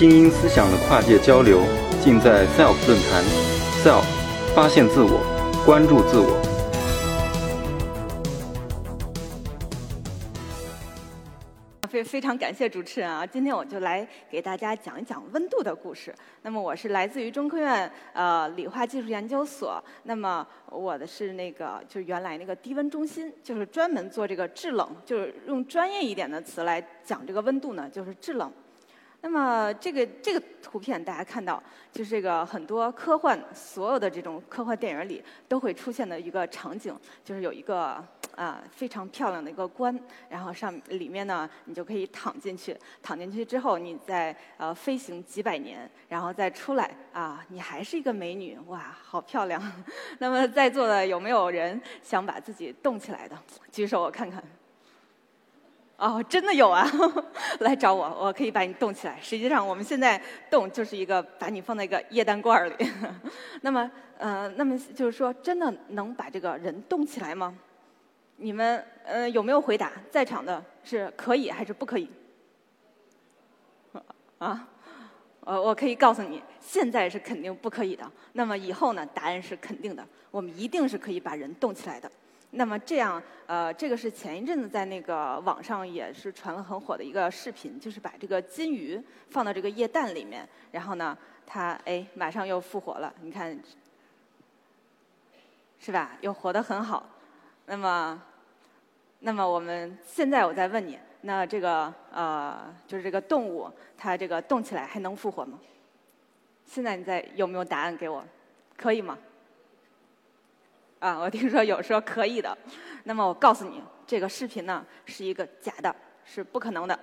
精英思想的跨界交流，尽在 SELF 论坛。SELF，发现自我，关注自我。非非常感谢主持人啊！今天我就来给大家讲一讲温度的故事。那么我是来自于中科院呃理化技术研究所，那么我的是那个就是原来那个低温中心，就是专门做这个制冷，就是用专业一点的词来讲这个温度呢，就是制冷。那么这个这个图片大家看到，就是这个很多科幻所有的这种科幻电影里都会出现的一个场景，就是有一个啊非常漂亮的一个棺，然后上里面呢你就可以躺进去，躺进去之后你再呃飞行几百年，然后再出来啊你还是一个美女，哇好漂亮！那么在座的有没有人想把自己冻起来的？举手我看看。哦，真的有啊！来找我，我可以把你冻起来。实际上，我们现在冻就是一个把你放在一个液氮罐里。那么，呃，那么就是说，真的能把这个人冻起来吗？你们呃有没有回答？在场的是可以还是不可以？啊？呃，我可以告诉你，现在是肯定不可以的。那么以后呢？答案是肯定的。我们一定是可以把人冻起来的。那么这样，呃，这个是前一阵子在那个网上也是传了很火的一个视频，就是把这个金鱼放到这个液氮里面，然后呢，它哎马上又复活了，你看，是吧？又活得很好。那么，那么我们现在我再问你，那这个呃，就是这个动物，它这个动起来还能复活吗？现在你在有没有答案给我？可以吗？啊，我听说有说可以的，那么我告诉你，这个视频呢是一个假的，是不可能的。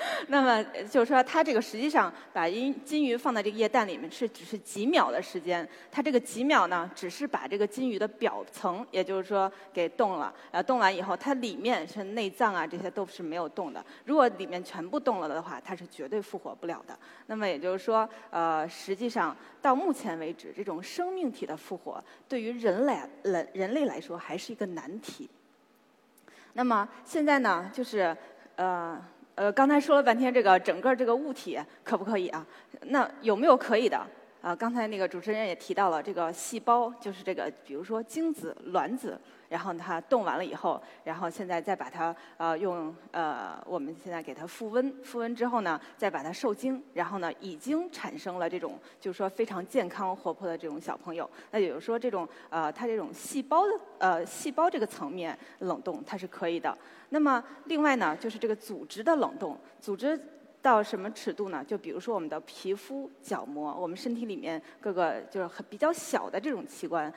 那么就是说，它这个实际上把金金鱼放在这个液氮里面是只是几秒的时间，它这个几秒呢，只是把这个金鱼的表层，也就是说给冻了，呃，冻完以后，它里面是内脏啊，这些都是没有冻的。如果里面全部冻了的话，它是绝对复活不了的。那么也就是说，呃，实际上到目前为止，这种生命体的复活对于人类人人类来说还是一个难题。那么现在呢，就是呃。呃，刚才说了半天，这个整个这个物体可不可以啊？那有没有可以的？啊，刚才那个主持人也提到了，这个细胞就是这个，比如说精子、卵子。然后它冻完了以后，然后现在再把它呃用呃我们现在给它复温，复温之后呢，再把它受精，然后呢已经产生了这种就是说非常健康活泼的这种小朋友。那也就是说这种呃它这种细胞的呃细胞这个层面冷冻它是可以的。那么另外呢就是这个组织的冷冻，组织到什么尺度呢？就比如说我们的皮肤、角膜，我们身体里面各个就是很比较小的这种器官。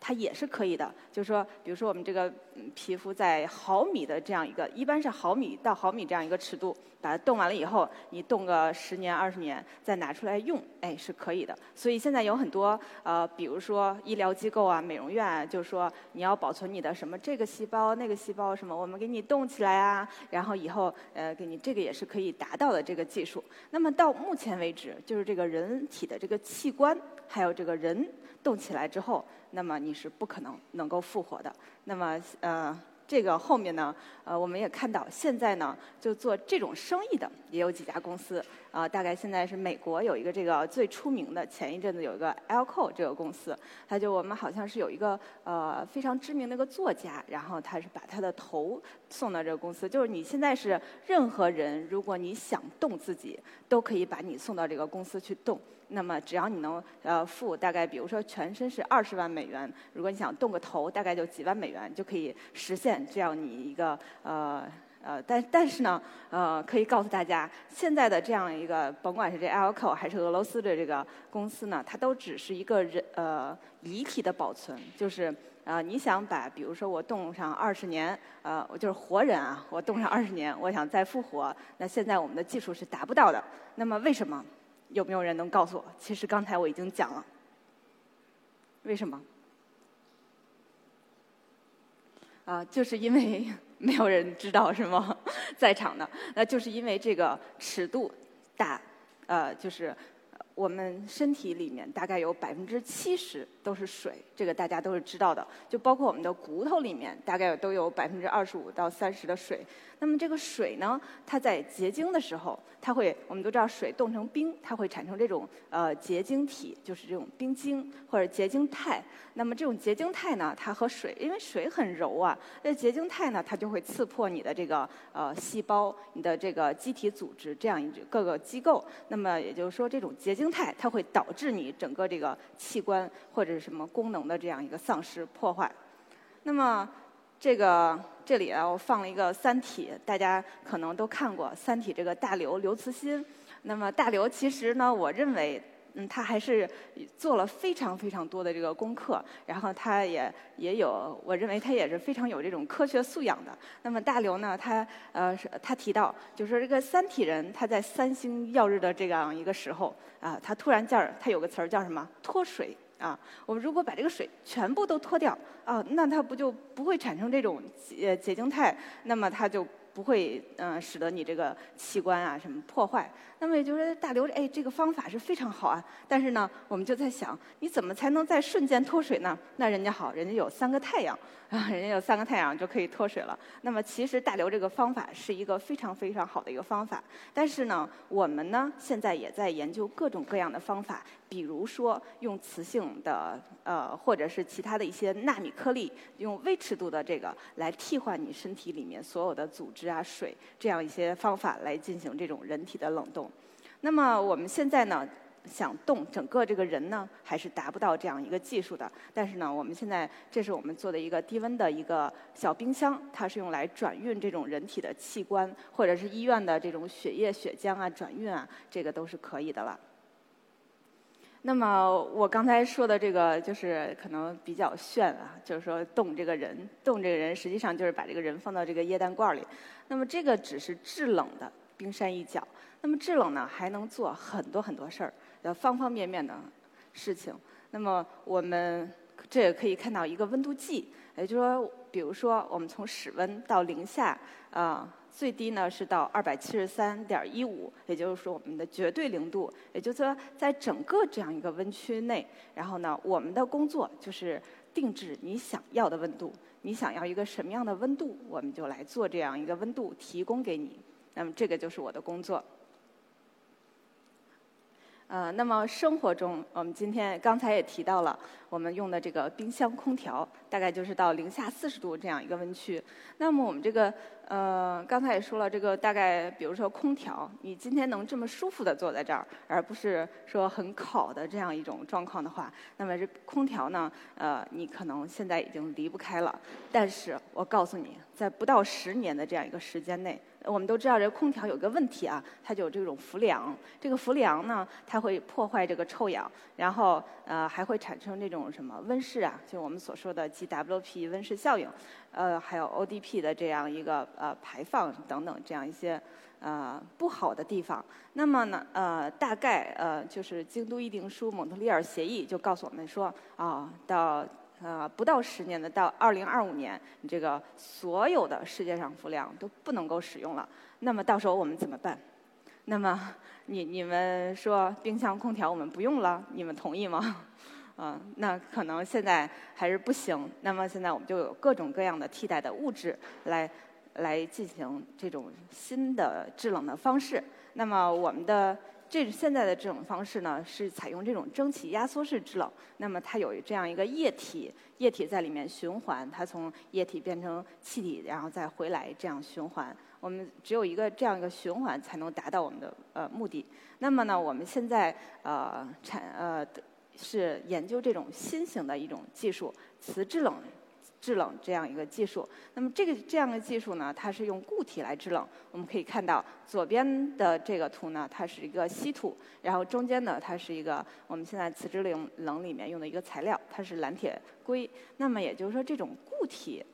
它也是可以的，就是说，比如说我们这个皮肤在毫米的这样一个，一般是毫米到毫米这样一个尺度，把它冻完了以后，你冻个十年二十年，再拿出来用，哎，是可以的。所以现在有很多呃，比如说医疗机构啊、美容院，啊，就是说你要保存你的什么这个细胞、那个细胞什么，我们给你冻起来啊，然后以后呃给你这个也是可以达到的这个技术。那么到目前为止，就是这个人体的这个器官，还有这个人。动起来之后，那么你是不可能能够复活的。那么，呃，这个后面呢，呃，我们也看到，现在呢，就做这种生意的也有几家公司。啊，大概现在是美国有一个这个最出名的，前一阵子有一个 Alco 这个公司，他就我们好像是有一个呃非常知名的一个作家，然后他是把他的头送到这个公司，就是你现在是任何人，如果你想动自己，都可以把你送到这个公司去动。那么只要你能呃付大概比如说全身是二十万美元，如果你想动个头，大概就几万美元就可以实现这样你一个呃。呃，但但是呢，呃，可以告诉大家，现在的这样一个，甭管是这 a l c o 还是俄罗斯的这个公司呢，它都只是一个人呃遗体的保存，就是呃你想把，比如说我冻上二十年，呃，我就是活人啊，我冻上二十年，我想再复活，那现在我们的技术是达不到的。那么为什么？有没有人能告诉我？其实刚才我已经讲了，为什么？啊，就是因为。没有人知道是吗？在场的，那就是因为这个尺度大，呃，就是我们身体里面大概有百分之七十都是水，这个大家都是知道的。就包括我们的骨头里面，大概都有百分之二十五到三十的水。那么这个水呢，它在结晶的时候，它会，我们都知道水冻成冰，它会产生这种呃结晶体，就是这种冰晶或者结晶态。那么这种结晶态呢，它和水，因为水很柔啊，那结晶态呢，它就会刺破你的这个呃细胞、你的这个机体组织这样一各个机构。那么也就是说，这种结晶。态它会导致你整个这个器官或者是什么功能的这样一个丧失破坏。那么这个这里啊，我放了一个《三体》，大家可能都看过《三体》这个大刘刘慈欣。那么大刘其实呢，我认为。嗯，他还是做了非常非常多的这个功课，然后他也也有，我认为他也是非常有这种科学素养的。那么大刘呢，他呃，他提到，就是说这个三体人他在三星耀日的这样一个时候啊，他突然叫他有个词儿叫什么脱水啊？我们如果把这个水全部都脱掉啊，那它不就不会产生这种结结晶态？那么它就。不会嗯，使得你这个器官啊什么破坏。那么也就是说，大刘哎，这个方法是非常好啊。但是呢，我们就在想，你怎么才能在瞬间脱水呢？那人家好，人家有三个太阳啊，人家有三个太阳就可以脱水了。那么其实大刘这个方法是一个非常非常好的一个方法。但是呢，我们呢现在也在研究各种各样的方法，比如说用磁性的呃，或者是其他的一些纳米颗粒，用微尺度的这个来替换你身体里面所有的组织。啊，水这样一些方法来进行这种人体的冷冻。那么我们现在呢，想冻整个这个人呢，还是达不到这样一个技术的。但是呢，我们现在这是我们做的一个低温的一个小冰箱，它是用来转运这种人体的器官，或者是医院的这种血液、血浆啊转运啊，这个都是可以的了。那么我刚才说的这个就是可能比较炫啊，就是说冻这个人，冻这个人实际上就是把这个人放到这个液氮罐里。那么这个只是制冷的冰山一角。那么制冷呢，还能做很多很多事儿，的，方方面面的事情。那么我们这也可以看到一个温度计，也就是说，比如说我们从室温到零下啊。最低呢是到二百七十三点一五，也就是说我们的绝对零度，也就是说在整个这样一个温区内，然后呢，我们的工作就是定制你想要的温度，你想要一个什么样的温度，我们就来做这样一个温度提供给你。那么这个就是我的工作。呃，那么生活中，我们今天刚才也提到了，我们用的这个冰箱空调，大概就是到零下四十度这样一个温区。那么我们这个，呃，刚才也说了，这个大概，比如说空调，你今天能这么舒服的坐在这儿，而不是说很烤的这样一种状况的话，那么这空调呢，呃，你可能现在已经离不开了。但是我告诉你，在不到十年的这样一个时间内。我们都知道，这空调有个问题啊，它就有这种氟梁。这个氟梁呢，它会破坏这个臭氧，然后呃还会产生这种什么温室啊，就我们所说的 GWP 温室效应，呃还有 ODP 的这样一个呃排放等等这样一些呃不好的地方。那么呢呃大概呃就是京都议定书、蒙特利尔协议就告诉我们说啊到。呃，不到十年的，到二零二五年，你这个所有的世界上氟量都不能够使用了。那么到时候我们怎么办？那么你你们说冰箱空调我们不用了，你们同意吗？啊，那可能现在还是不行。那么现在我们就有各种各样的替代的物质来来进行这种新的制冷的方式。那么我们的。这现在的这种方式呢，是采用这种蒸汽压缩式制冷。那么它有这样一个液体，液体在里面循环，它从液体变成气体，然后再回来这样循环。我们只有一个这样一个循环，才能达到我们的呃目的。那么呢，我们现在呃产呃是研究这种新型的一种技术，磁制冷。制冷这样一个技术，那么这个这样的技术呢，它是用固体来制冷。我们可以看到左边的这个图呢，它是一个稀土，然后中间呢，它是一个我们现在磁制冷冷里面用的一个材料，它是蓝铁硅。那么也就是说，这种固体。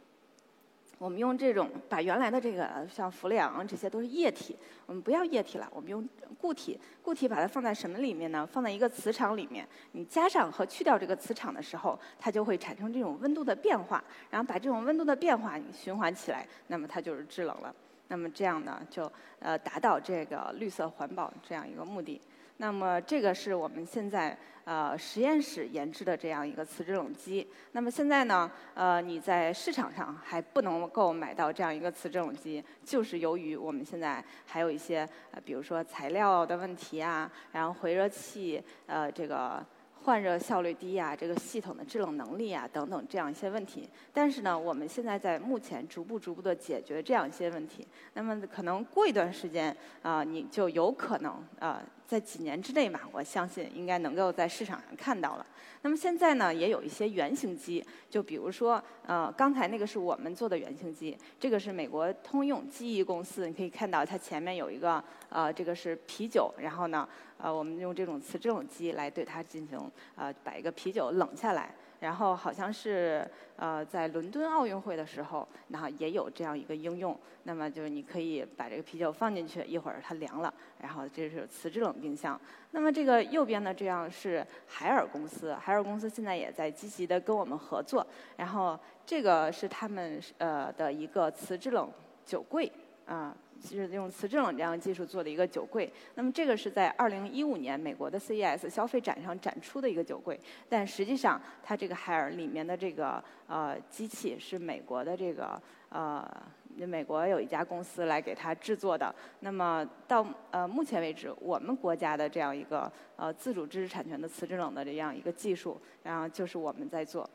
我们用这种把原来的这个像氟利昂这些都是液体，我们不要液体了，我们用固体。固体把它放在什么里面呢？放在一个磁场里面。你加上和去掉这个磁场的时候，它就会产生这种温度的变化。然后把这种温度的变化你循环起来，那么它就是制冷了。那么这样呢，就呃达到这个绿色环保这样一个目的。那么这个是我们现在呃实验室研制的这样一个磁制冷机。那么现在呢，呃，你在市场上还不能够买到这样一个磁制冷机，就是由于我们现在还有一些呃，比如说材料的问题啊，然后回热器呃这个。换热效率低呀，这个系统的制冷能力啊等等这样一些问题。但是呢，我们现在在目前逐步逐步的解决这样一些问题。那么可能过一段时间啊，你就有可能啊。在几年之内吧，我相信应该能够在市场上看到了。那么现在呢，也有一些原型机，就比如说，呃，刚才那个是我们做的原型机，这个是美国通用机翼公司，你可以看到它前面有一个，呃，这个是啤酒，然后呢，呃，我们用这种磁制冷机来对它进行，呃，把一个啤酒冷下来。然后好像是呃在伦敦奥运会的时候，然后也有这样一个应用。那么就是你可以把这个啤酒放进去，一会儿它凉了，然后这是磁制冷冰箱。那么这个右边呢，这样是海尔公司，海尔公司现在也在积极的跟我们合作。然后这个是他们呃的一个磁制冷酒柜啊。就是用磁制冷这样技术做的一个酒柜。那么这个是在二零一五年美国的 CES 消费展上展出的一个酒柜。但实际上，它这个海尔里面的这个呃机器是美国的这个呃美国有一家公司来给它制作的。那么到呃目前为止，我们国家的这样一个呃自主知识产权的磁制冷的这样一个技术，然后就是我们在做。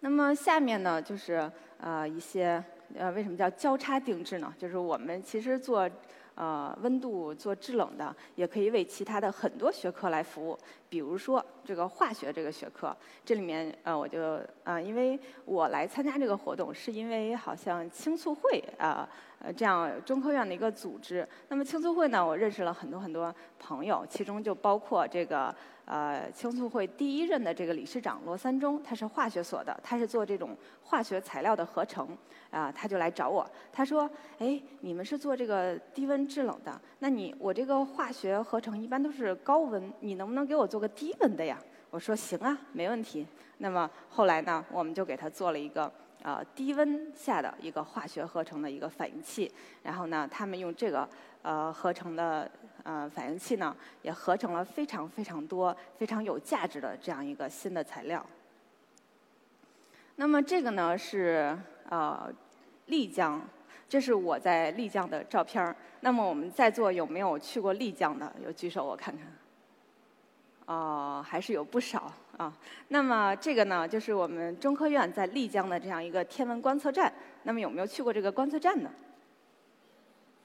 那么下面呢，就是呃一些。呃，为什么叫交叉定制呢？就是我们其实做呃温度做制冷的，也可以为其他的很多学科来服务。比如说这个化学这个学科，这里面呃我就呃因为我来参加这个活动，是因为好像青促会啊呃这样中科院的一个组织。那么青促会呢，我认识了很多很多朋友，其中就包括这个。呃，青促会第一任的这个理事长罗三中，他是化学所的，他是做这种化学材料的合成，啊，他就来找我，他说，哎，你们是做这个低温制冷的，那你我这个化学合成一般都是高温，你能不能给我做个低温的呀？我说行啊，没问题。那么后来呢，我们就给他做了一个呃低温下的一个化学合成的一个反应器，然后呢，他们用这个呃合成的。呃，反应器呢也合成了非常非常多、非常有价值的这样一个新的材料。那么这个呢是呃丽江，这是我在丽江的照片。那么我们在座有没有去过丽江的？有举手我看看。哦，还是有不少啊。那么这个呢，就是我们中科院在丽江的这样一个天文观测站。那么有没有去过这个观测站呢？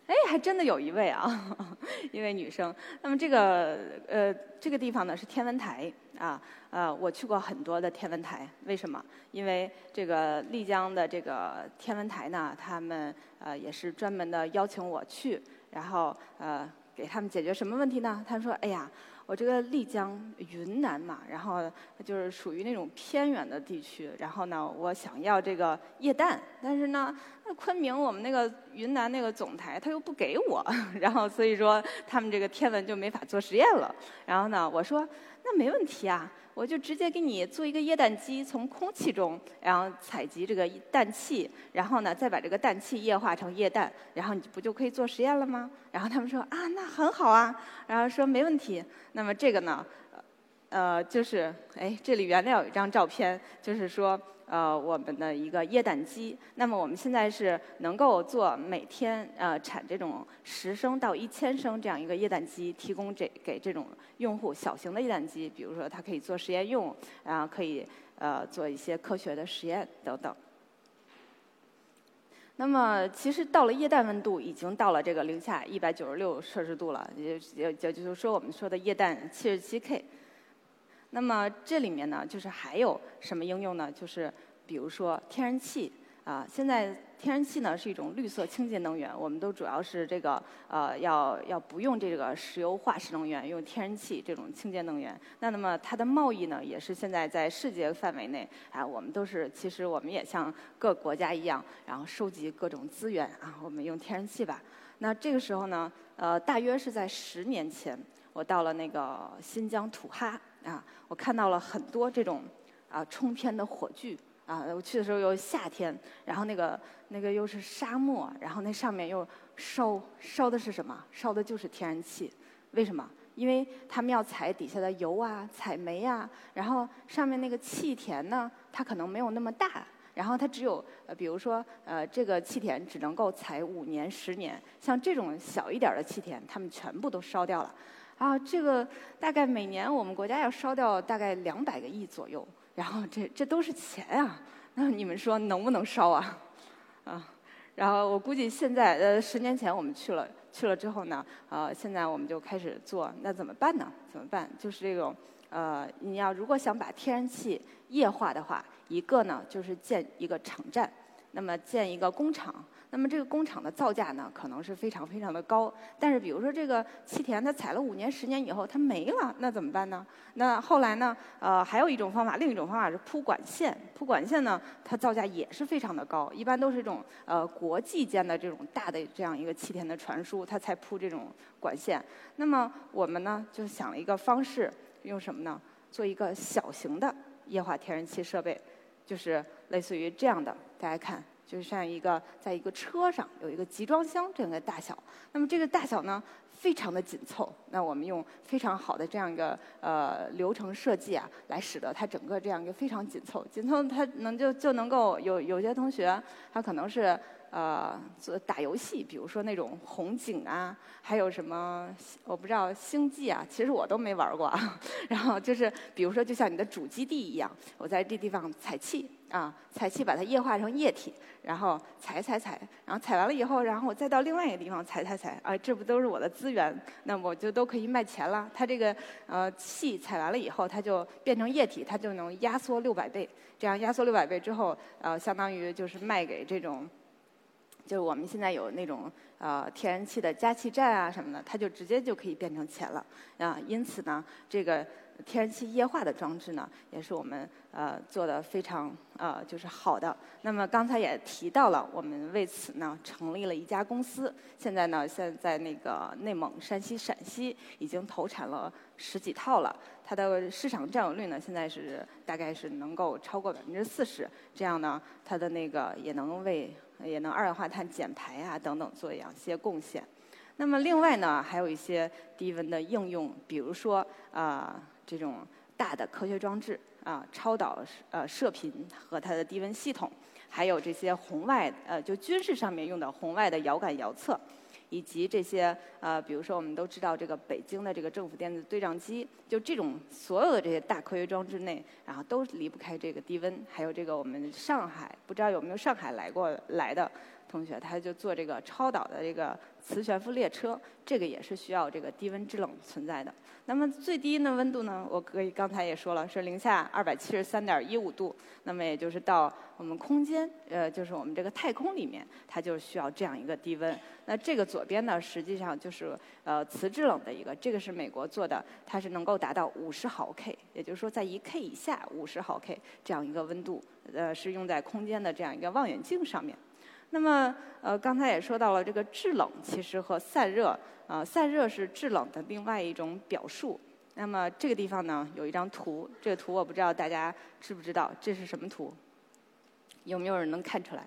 哎，还真的有一位啊，一位女生。那么这个呃，这个地方呢是天文台啊，呃，我去过很多的天文台。为什么？因为这个丽江的这个天文台呢，他们呃也是专门的邀请我去，然后呃给他们解决什么问题呢？他们说：“哎呀。”我这个丽江云南嘛，然后就是属于那种偏远的地区，然后呢，我想要这个液氮，但是呢，那昆明我们那个云南那个总台他又不给我，然后所以说他们这个天文就没法做实验了。然后呢，我说那没问题啊。我就直接给你做一个液氮机，从空气中然后采集这个氮气，然后呢再把这个氮气液化成液氮，然后你不就可以做实验了吗？然后他们说啊，那很好啊，然后说没问题。那么这个呢，呃，就是哎，这里原来有一张照片，就是说。呃，我们的一个液氮机，那么我们现在是能够做每天呃产这种十升到一千升这样一个液氮机，提供这给这种用户小型的液氮机，比如说它可以做实验用，然后可以呃做一些科学的实验等等。那么其实到了液氮温度已经到了这个零下一百九十六摄氏度了，也也也就是说我们说的液氮七十七 K。那么这里面呢，就是还有什么应用呢？就是比如说天然气啊，现在天然气呢是一种绿色清洁能源，我们都主要是这个呃要要不用这个石油化石能源，用天然气这种清洁能源。那那么它的贸易呢，也是现在在世界范围内啊，我们都是其实我们也像各国家一样，然后收集各种资源啊，我们用天然气吧。那这个时候呢，呃，大约是在十年前，我到了那个新疆土哈。啊，我看到了很多这种啊冲天的火炬啊！我去的时候又夏天，然后那个那个又是沙漠，然后那上面又烧烧的是什么？烧的就是天然气。为什么？因为他们要采底下的油啊、采煤啊，然后上面那个气田呢，它可能没有那么大，然后它只有呃，比如说呃，这个气田只能够采五年、十年，像这种小一点的气田，他们全部都烧掉了。啊，这个大概每年我们国家要烧掉大概两百个亿左右，然后这这都是钱啊，那你们说能不能烧啊？啊，然后我估计现在呃，十年前我们去了。去了之后呢，呃，现在我们就开始做，那怎么办呢？怎么办？就是这种，呃，你要如果想把天然气液化的话，一个呢就是建一个场站，那么建一个工厂。那么这个工厂的造价呢，可能是非常非常的高。但是比如说这个气田，它采了五年、十年以后它没了，那怎么办呢？那后来呢？呃，还有一种方法，另一种方法是铺管线。铺管线呢，它造价也是非常的高，一般都是这种呃国际间的这种大的这样一个气田的传输，它才铺这种管线。那么我们呢，就想了一个方式，用什么呢？做一个小型的液化天然气设备，就是类似于这样的，大家看。就像一个在一个车上有一个集装箱这样的大小，那么这个大小呢非常的紧凑。那我们用非常好的这样一个呃流程设计啊，来使得它整个这样一个非常紧凑，紧凑它能就就能够有有些同学他可能是。呃，做打游戏，比如说那种红警啊，还有什么我不知道星际啊，其实我都没玩过啊。然后就是，比如说就像你的主基地一样，我在这地方采气啊，采气把它液化成液体，然后采采采，然后采完了以后，然后我再到另外一个地方采采采，啊，这不都是我的资源？那我就都可以卖钱了。它这个呃气采完了以后，它就变成液体，它就能压缩六百倍。这样压缩六百倍之后，呃，相当于就是卖给这种。就是我们现在有那种呃天然气的加气站啊什么的，它就直接就可以变成钱了啊。因此呢，这个天然气液化的装置呢，也是我们呃做的非常呃就是好的。那么刚才也提到了，我们为此呢成立了一家公司。现在呢，现在那个内蒙、山西、陕西已经投产了十几套了，它的市场占有率呢现在是大概是能够超过百分之四十。这样呢，它的那个也能为也能二氧化碳减排啊等等做一些贡献。那么另外呢，还有一些低温的应用，比如说啊这种大的科学装置啊，超导呃射频和它的低温系统，还有这些红外呃就军事上面用的红外的遥感遥测。以及这些呃，比如说我们都知道这个北京的这个政府电子对账机，就这种所有的这些大科学装置内，然后都离不开这个低温。还有这个我们上海，不知道有没有上海来过来的同学，他就做这个超导的这个磁悬浮列车，这个也是需要这个低温制冷存在的。那么最低的温度呢？我可以刚才也说了，是零下二百七十三点一五度。那么也就是到我们空间，呃，就是我们这个太空里面，它就需要这样一个低温。那这个左边呢，实际上就是呃磁制冷的一个，这个是美国做的，它是能够达到五十毫 K，也就是说在一 K 以下五十毫 K 这样一个温度，呃，是用在空间的这样一个望远镜上面。那么呃刚才也说到了这个制冷，其实和散热。啊，散热是制冷的另外一种表述。那么这个地方呢，有一张图，这个图我不知道大家知不知道，这是什么图？有没有人能看出来？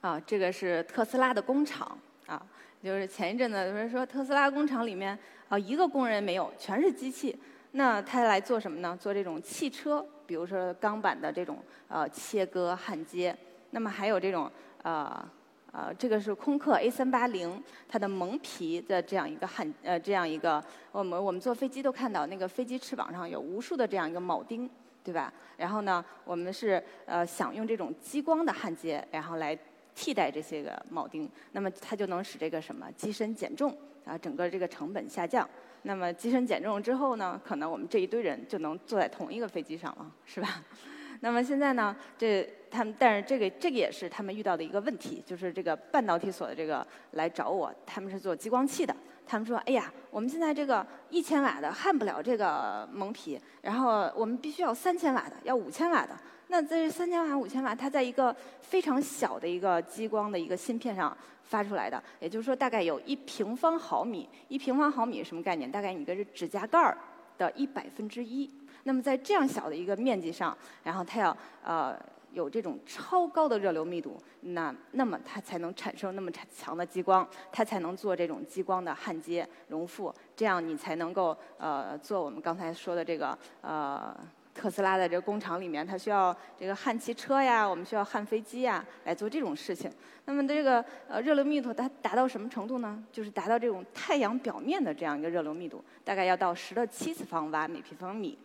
啊，这个是特斯拉的工厂啊，就是前一阵子有人说特斯拉工厂里面啊一个工人没有，全是机器。那他来做什么呢？做这种汽车，比如说钢板的这种呃切割焊接。那么还有这种呃。呃，这个是空客 A 三八零，它的蒙皮的这样一个焊，呃，这样一个，我们我们坐飞机都看到那个飞机翅膀上有无数的这样一个铆钉，对吧？然后呢，我们是呃想用这种激光的焊接，然后来替代这些个铆钉，那么它就能使这个什么机身减重啊，整个这个成本下降。那么机身减重之后呢，可能我们这一堆人就能坐在同一个飞机上了，是吧？那么现在呢，这他们，但是这个这个也是他们遇到的一个问题，就是这个半导体所的这个来找我，他们是做激光器的，他们说，哎呀，我们现在这个一千瓦的焊不了这个蒙皮，然后我们必须要三千瓦的，要五千瓦的。那这是三千瓦、五千瓦，它在一个非常小的一个激光的一个芯片上发出来的，也就是说，大概有一平方毫米，一平方毫米什么概念？大概一个是指甲盖儿的一百分之一。那么在这样小的一个面积上，然后它要呃有这种超高的热流密度，那那么它才能产生那么强的激光，它才能做这种激光的焊接熔复，这样你才能够呃做我们刚才说的这个呃。特斯拉的这个工厂里面，它需要这个焊汽车呀，我们需要焊飞机呀，来做这种事情。那么这个呃热流密度它达到什么程度呢？就是达到这种太阳表面的这样一个热流密度，大概要到十的七次方瓦每平方米。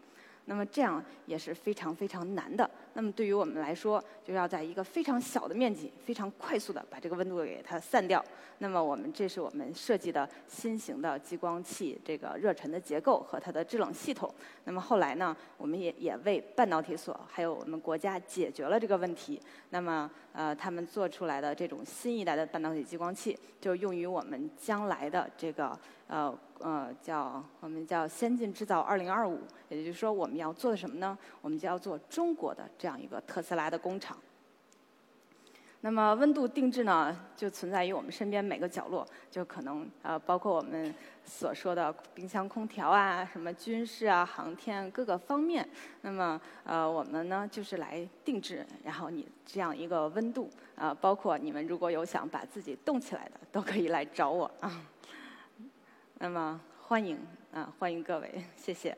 那么这样也是非常非常难的。那么对于我们来说，就要在一个非常小的面积、非常快速的把这个温度给它散掉。那么我们这是我们设计的新型的激光器这个热尘的结构和它的制冷系统。那么后来呢，我们也也为半导体所还有我们国家解决了这个问题。那么呃，他们做出来的这种新一代的半导体激光器，就用于我们将来的这个呃。呃，叫我们叫先进制造二零二五，也就是说我们要做的什么呢？我们就要做中国的这这样一个特斯拉的工厂。那么温度定制呢，就存在于我们身边每个角落，就可能呃，包括我们所说的冰箱、空调啊，什么军事啊、航天各个方面。那么呃，我们呢就是来定制，然后你这样一个温度啊，包括你们如果有想把自己冻起来的，都可以来找我啊。那么欢迎啊，欢迎各位，谢谢。